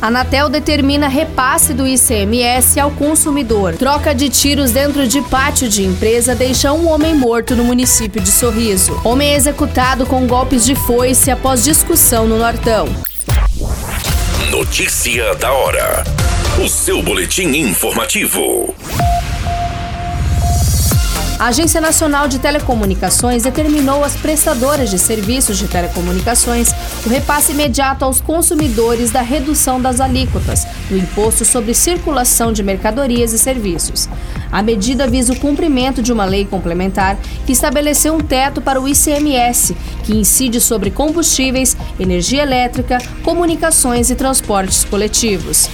Anatel determina repasse do ICMS ao consumidor. Troca de tiros dentro de pátio de empresa deixa um homem morto no município de Sorriso. Homem é executado com golpes de foice após discussão no Nortão. Notícia da hora. O seu boletim informativo. A Agência Nacional de Telecomunicações determinou às prestadoras de serviços de telecomunicações o repasse imediato aos consumidores da redução das alíquotas do Imposto sobre Circulação de Mercadorias e Serviços. A medida visa o cumprimento de uma lei complementar que estabeleceu um teto para o ICMS, que incide sobre combustíveis, energia elétrica, comunicações e transportes coletivos.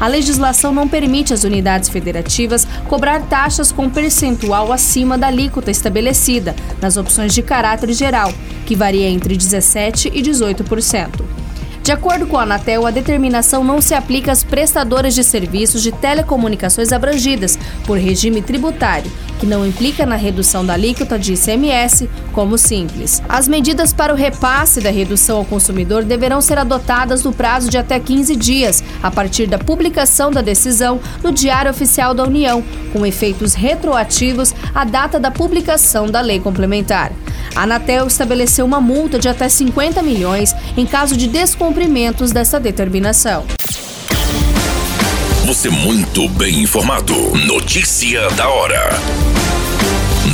A legislação não permite às unidades federativas cobrar taxas com percentual acima da alíquota estabelecida nas opções de caráter geral, que varia entre 17% e 18%. De acordo com a Anatel, a determinação não se aplica às prestadoras de serviços de telecomunicações abrangidas por regime tributário, que não implica na redução da alíquota de ICMS, como simples. As medidas para o repasse da redução ao consumidor deverão ser adotadas no prazo de até 15 dias, a partir da publicação da decisão no Diário Oficial da União, com efeitos retroativos à data da publicação da lei complementar. A Anatel estabeleceu uma multa de até 50 milhões em caso de descumprimentos dessa determinação. Você muito bem informado. Notícia da hora.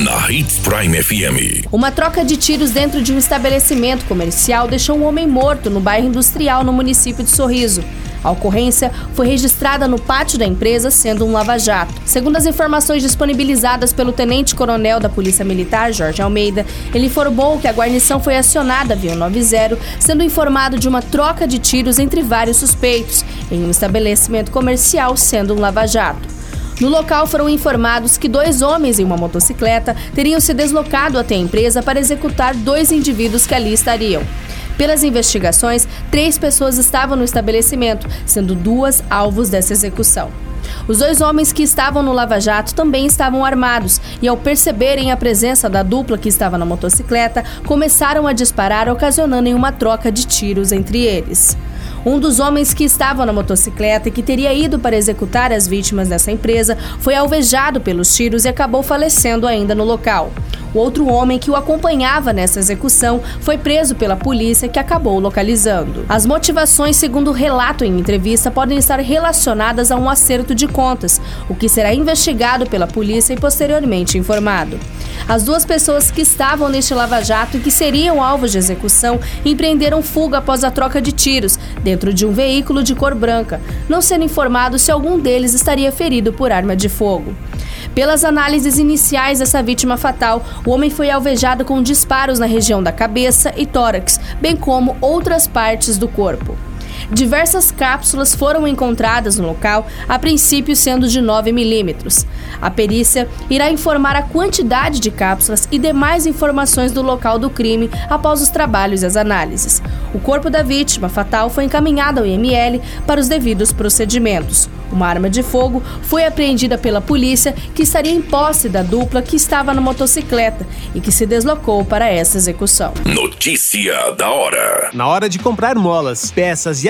Na Hits Prime FM. Uma troca de tiros dentro de um estabelecimento comercial deixou um homem morto no bairro industrial no município de Sorriso. A ocorrência foi registrada no pátio da empresa, sendo um lava-jato. Segundo as informações disponibilizadas pelo tenente-coronel da Polícia Militar, Jorge Almeida, ele informou que a guarnição foi acionada via 90, sendo informado de uma troca de tiros entre vários suspeitos em um estabelecimento comercial, sendo um lava-jato. No local foram informados que dois homens em uma motocicleta teriam se deslocado até a empresa para executar dois indivíduos que ali estariam. Pelas investigações, três pessoas estavam no estabelecimento, sendo duas alvos dessa execução. Os dois homens que estavam no lava-jato também estavam armados e, ao perceberem a presença da dupla que estava na motocicleta, começaram a disparar, ocasionando uma troca de tiros entre eles. Um dos homens que estava na motocicleta e que teria ido para executar as vítimas dessa empresa foi alvejado pelos tiros e acabou falecendo ainda no local. O outro homem que o acompanhava nessa execução foi preso pela polícia, que acabou localizando. As motivações, segundo o relato em entrevista, podem estar relacionadas a um acerto de contas, o que será investigado pela polícia e posteriormente informado. As duas pessoas que estavam neste lava-jato e que seriam alvos de execução empreenderam fuga após a troca de tiros dentro de um veículo de cor branca, não sendo informado se algum deles estaria ferido por arma de fogo. Pelas análises iniciais dessa vítima fatal, o homem foi alvejado com disparos na região da cabeça e tórax, bem como outras partes do corpo. Diversas cápsulas foram encontradas no local, a princípio sendo de 9 milímetros. A perícia irá informar a quantidade de cápsulas e demais informações do local do crime após os trabalhos e as análises. O corpo da vítima fatal foi encaminhado ao IML para os devidos procedimentos. Uma arma de fogo foi apreendida pela polícia, que estaria em posse da dupla que estava na motocicleta e que se deslocou para essa execução. Notícia da hora. Na hora de comprar molas, peças e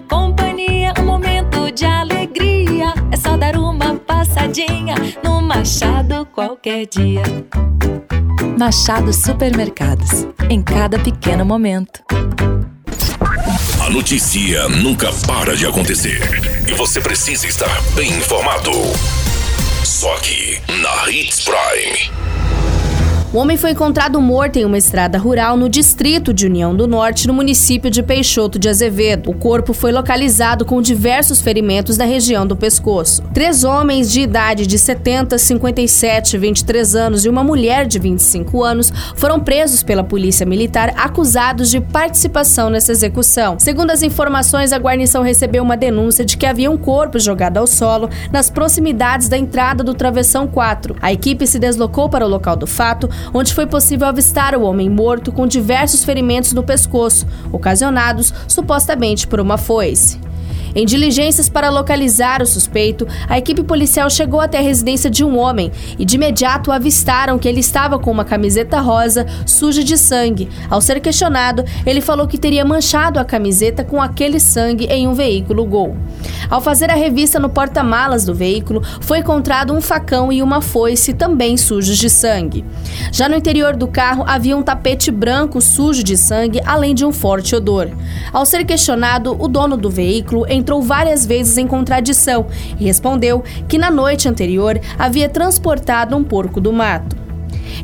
companhia, um momento de alegria. É só dar uma passadinha no Machado qualquer dia. Machado Supermercados. Em cada pequeno momento. A notícia nunca para de acontecer. E você precisa estar bem informado. Só aqui, na Hits Prime. O homem foi encontrado morto em uma estrada rural no distrito de União do Norte, no município de Peixoto de Azevedo. O corpo foi localizado com diversos ferimentos na região do pescoço. Três homens de idade de 70, 57 e 23 anos e uma mulher de 25 anos foram presos pela Polícia Militar acusados de participação nessa execução. Segundo as informações, a guarnição recebeu uma denúncia de que havia um corpo jogado ao solo nas proximidades da entrada do Travessão 4. A equipe se deslocou para o local do fato, onde foi possível avistar o homem morto com diversos ferimentos no pescoço, ocasionados supostamente por uma foice. Em diligências para localizar o suspeito, a equipe policial chegou até a residência de um homem e de imediato avistaram que ele estava com uma camiseta rosa suja de sangue. Ao ser questionado, ele falou que teria manchado a camiseta com aquele sangue em um veículo Gol. Ao fazer a revista no porta-malas do veículo, foi encontrado um facão e uma foice também sujos de sangue. Já no interior do carro havia um tapete branco sujo de sangue, além de um forte odor. Ao ser questionado, o dono do veículo entrou várias vezes em contradição e respondeu que na noite anterior havia transportado um porco do mato.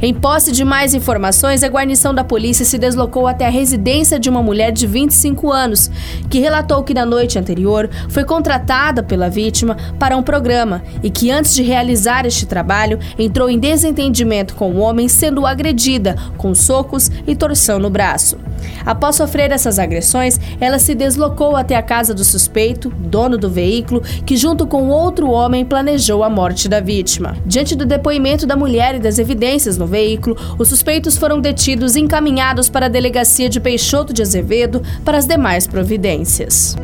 Em posse de mais informações, a guarnição da polícia se deslocou até a residência de uma mulher de 25 anos, que relatou que na noite anterior foi contratada pela vítima para um programa e que antes de realizar este trabalho entrou em desentendimento com o homem, sendo agredida com socos e torção no braço. Após sofrer essas agressões, ela se deslocou até a casa do suspeito, dono do veículo, que junto com outro homem planejou a morte da vítima. Diante do depoimento da mulher e das evidências no veículo, os suspeitos foram detidos e encaminhados para a delegacia de Peixoto de Azevedo para as demais providências.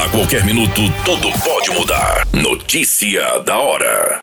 A qualquer minuto, tudo pode mudar. Notícia da hora.